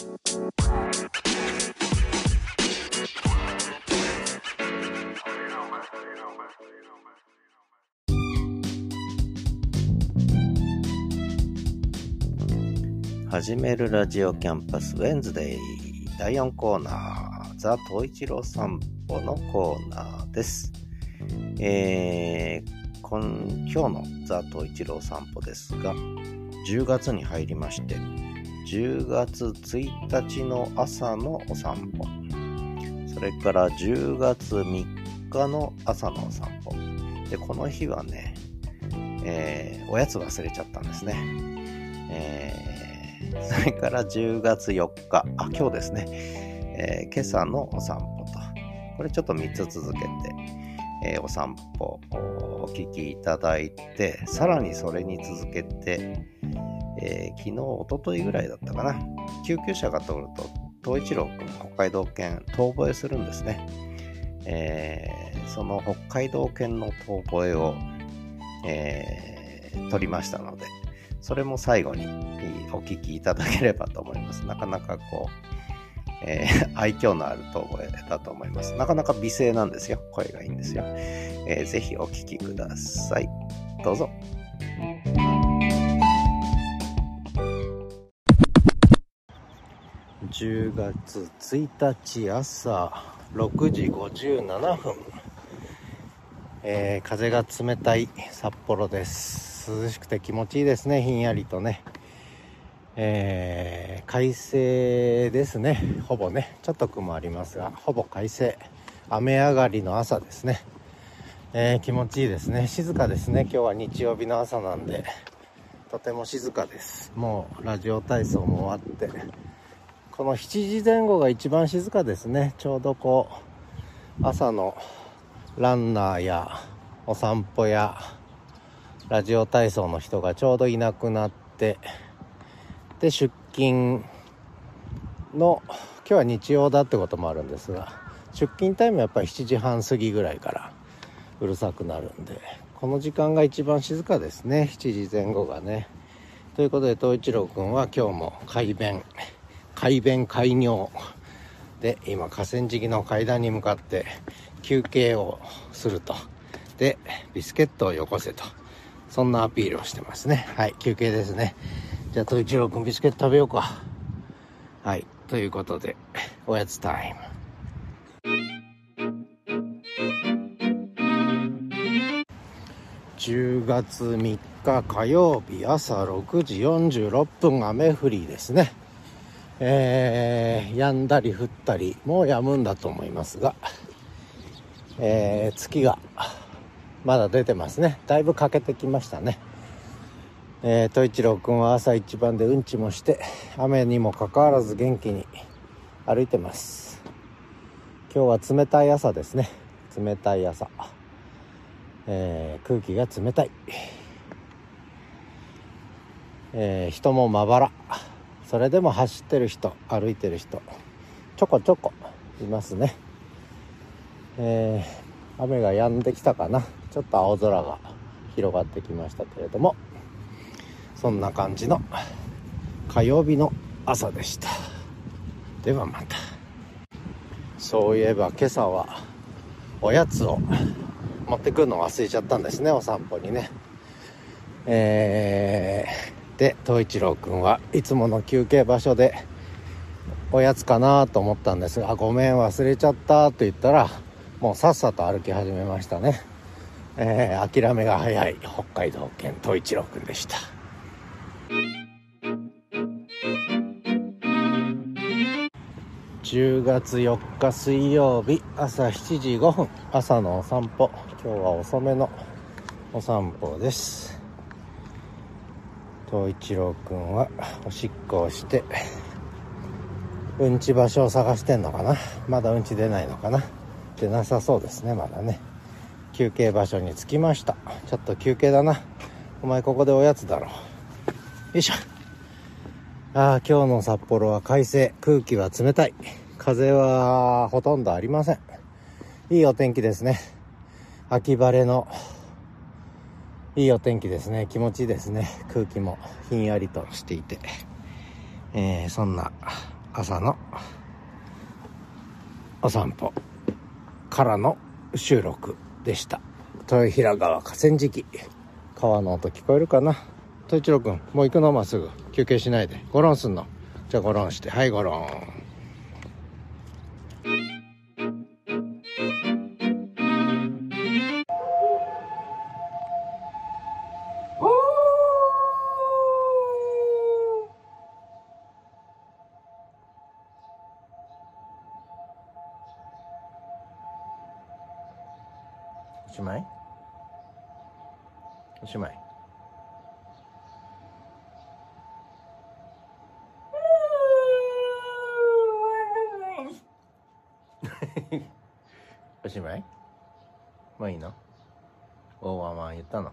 始めるラジオキャンパスウェンズデイ第4コーナーザ・東一郎散歩のコーナーです。えー、今日のザ・東一郎散歩ですが10月に入りまして10月1日の朝のお散歩。それから10月3日の朝のお散歩。でこの日はね、えー、おやつ忘れちゃったんですね、えーそれから10月4日、あ、今日ですね、えー、今朝のお散歩と、これちょっと3つ続けて、え、お散歩お聞きいただいて、さらにそれに続けて、えー、昨日、おとといぐらいだったかな、救急車が通ると、東一郎くん、北海道犬、遠吠えするんですね。えー、その北海道犬の遠吠えを、えー、取りましたので、それも最後にお聞きいただければと思います。なかなかこう、えー、愛嬌のある遠吠えだと思います。なかなか美声なんですよ。声がいいんですよ。えー、ぜひお聞きください。どうぞ。10月1日朝6時57分、えー、風が冷たい札幌です。涼しくて気持ちいいですねひんやりとね。えー、快晴ですね。ほぼね。ちょっと雲ありますがほぼ快晴。雨上がりの朝ですね、えー、気持ちいいですね。静かですね。今日は日曜日の朝なんで。とても静かです。もうラジオ体操も終わって。この7時前後が一番静かですね。ちょうどこう朝のランナーやお散歩やラジオ体操の人がちょうどいなくなってで出勤の今日は日曜だってこともあるんですが出勤タイムはやっぱり7時半過ぎぐらいからうるさくなるんでこの時間が一番静かですね。7時前後がね。ということで東一郎君は今日も快便快便快尿で今河川敷の階段に向かって休憩をするとでビスケットをよこせとそんなアピールをしてますね。はい、休憩ですね。じゃあ、と一郎くんビスケット食べようか。はい、ということで、おやつタイム。10月3日火曜日朝6時46分雨降りですね。えー、止んだり降ったり、もう止むんだと思いますが、えー、月がまだ出てますね。だいぶ欠けてきましたね。えー、戸一郎君は朝一番でうんちもして雨にもかかわらず元気に歩いてます。今日は冷たい朝ですね。冷たい朝、えー、空気が冷たい、えー、人もまばら。それでも走ってる人歩いてる人ちょこちょこいますね、えー、雨が止んできたかな。ちょっと青空が広がってきましたけれどもそんな感じの火曜日の朝でした。ではまた。そういえば今朝はおやつを持ってくるの忘れちゃったんですねお散歩にね。えー、で東一郎くんはいつもの休憩場所でおやつかなと思ったんですが「ごめん忘れちゃった」と言ったらもうさっさと歩き始めましたね。えー、諦めが早い北海道犬東一郎くんでした。10月4日水曜日朝7時5分。朝のお散歩。今日は遅めのお散歩です。東一郎くんはおしっこをしてうんち場所を探してんのかな？まだうんち出ないのかな？出なさそうですねまだね。休憩場所に着きました。ちょっと休憩だな。お前ここでおやつだろ。よいしょ。ああ今日の札幌は快晴。空気は冷たい。風はほとんどありません。いいお天気ですね。秋晴れのいいお天気ですね。気持ちいいですね。空気も。ひんやりとしていて、えー、そんな朝のお散歩。からの収録でした。豊平川河川敷。川の音聞こえるかな？統一郎君もう行くの？まっすぐ。休憩しないで。ゴロンすんの。じゃあゴロンして。はいゴロンまい？おしまい。おしまい？もういいの大ワンワン言ったの。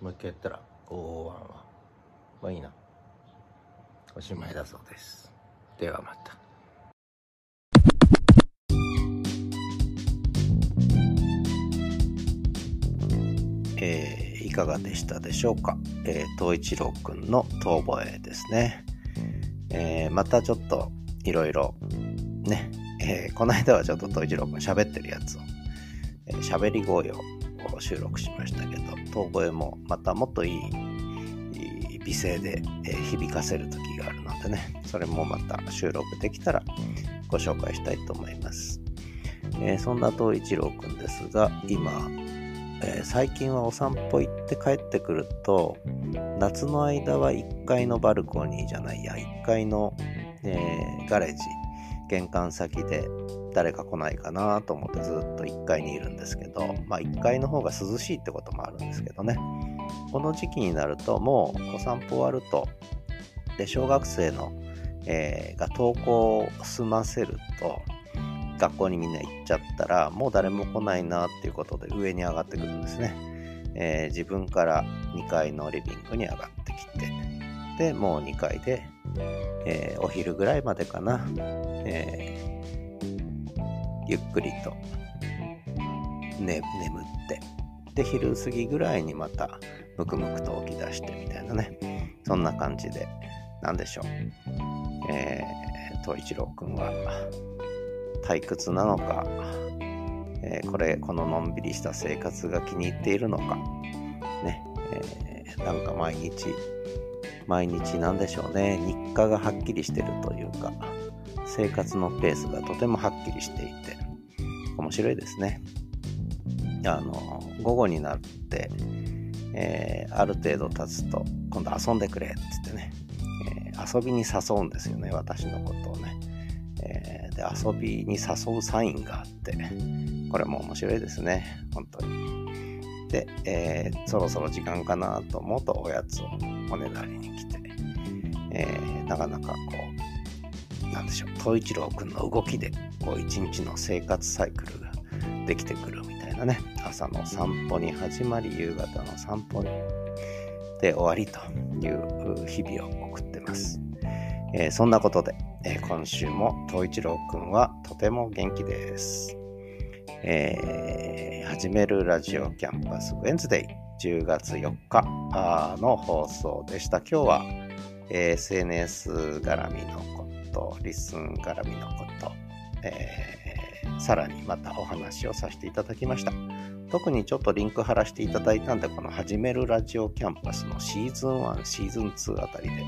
もう一回言ったら大ワンワンもういいのおしまいだそうです。ではまた。えー、いかがでしたでしょうか、えー、一郎くんの遠吠えですね、えー、またちょっといろいろね、えー、この間はちょっと東一郎くん喋ってるやつを、えー、り声を収録しましたけど遠吠えもまたもっといい美声で、え、響かせる時があるのでねそれもまた収録できたらご紹介したいと思います、え、そんな東一郎くんですが今えー、最近はお散歩行って帰ってくると夏の間は1階のバルコニーじゃないや1階の、えー、ガレージ玄関先で誰か来ないかなと思ってずっと1階にいるんですけどまあ1階の方が涼しいってこともあるんですけどね。この時期になるともうお散歩終わるとで小学生の、えー、が登校を済ませると学校にみんな行っちゃったら、もう誰も来ないなっていうことで上に上がってくるんですね。えー、自分から2階のリビングに上がってきて、で、もう2階で、えー、お昼ぐらいまでかな、えー、ゆっくりと、ね、眠って、で、昼過ぎぐらいにまた、むくむくと起き出してみたいなね、そんな感じで、なんでしょう。えー、東一郎くんは、退屈なのか、えー、これこののんびりした生活が気に入っているのかね、えー、なんか毎日毎日なんでしょうね。日課がはっきりしてるというか生活のペースがとてもはっきりしていて面白いですね。あの午後になって、えー、ある程度経つと今度遊んでくれっつってね、えー、遊びに誘うんですよね私のことをね。えー、で遊びに誘うサインがあって、これも面白いですね、本当に。で、えー、そろそろ時間かなと思うとおやつをおねだりに来て、えー、なかなかこう、なんでしょう、東一郎くんの動きで、こう一日の生活サイクルができてくるみたいなね、朝の散歩に始まり、夕方の散歩で終わりという日々を送ってます。えー、そんなことで、えー、今週も東一郎くんはとても元気です。えー、始めるラジオキャンパスウェンズデイ10月4日の放送でした。今日は、え、SNS 絡みのこと、リスン絡みのこと、え、さらにまたお話をさせていただきました。特にちょっとリンク貼らせていただいたんで、この始めるラジオキャンパスのシーズン1、シーズン2あたりで、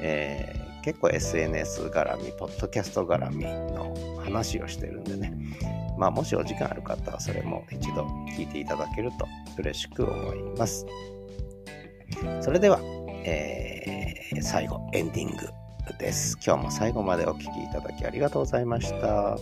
え結構 SNS 絡み、ポッドキャスト絡みの話をしてるんでね、まあ、もしお時間ある方はそれも一度聞いていただけると嬉しく思います。それでは、えー、最後、エンディングです。今日も最後までお聴きいただきありがとうございました。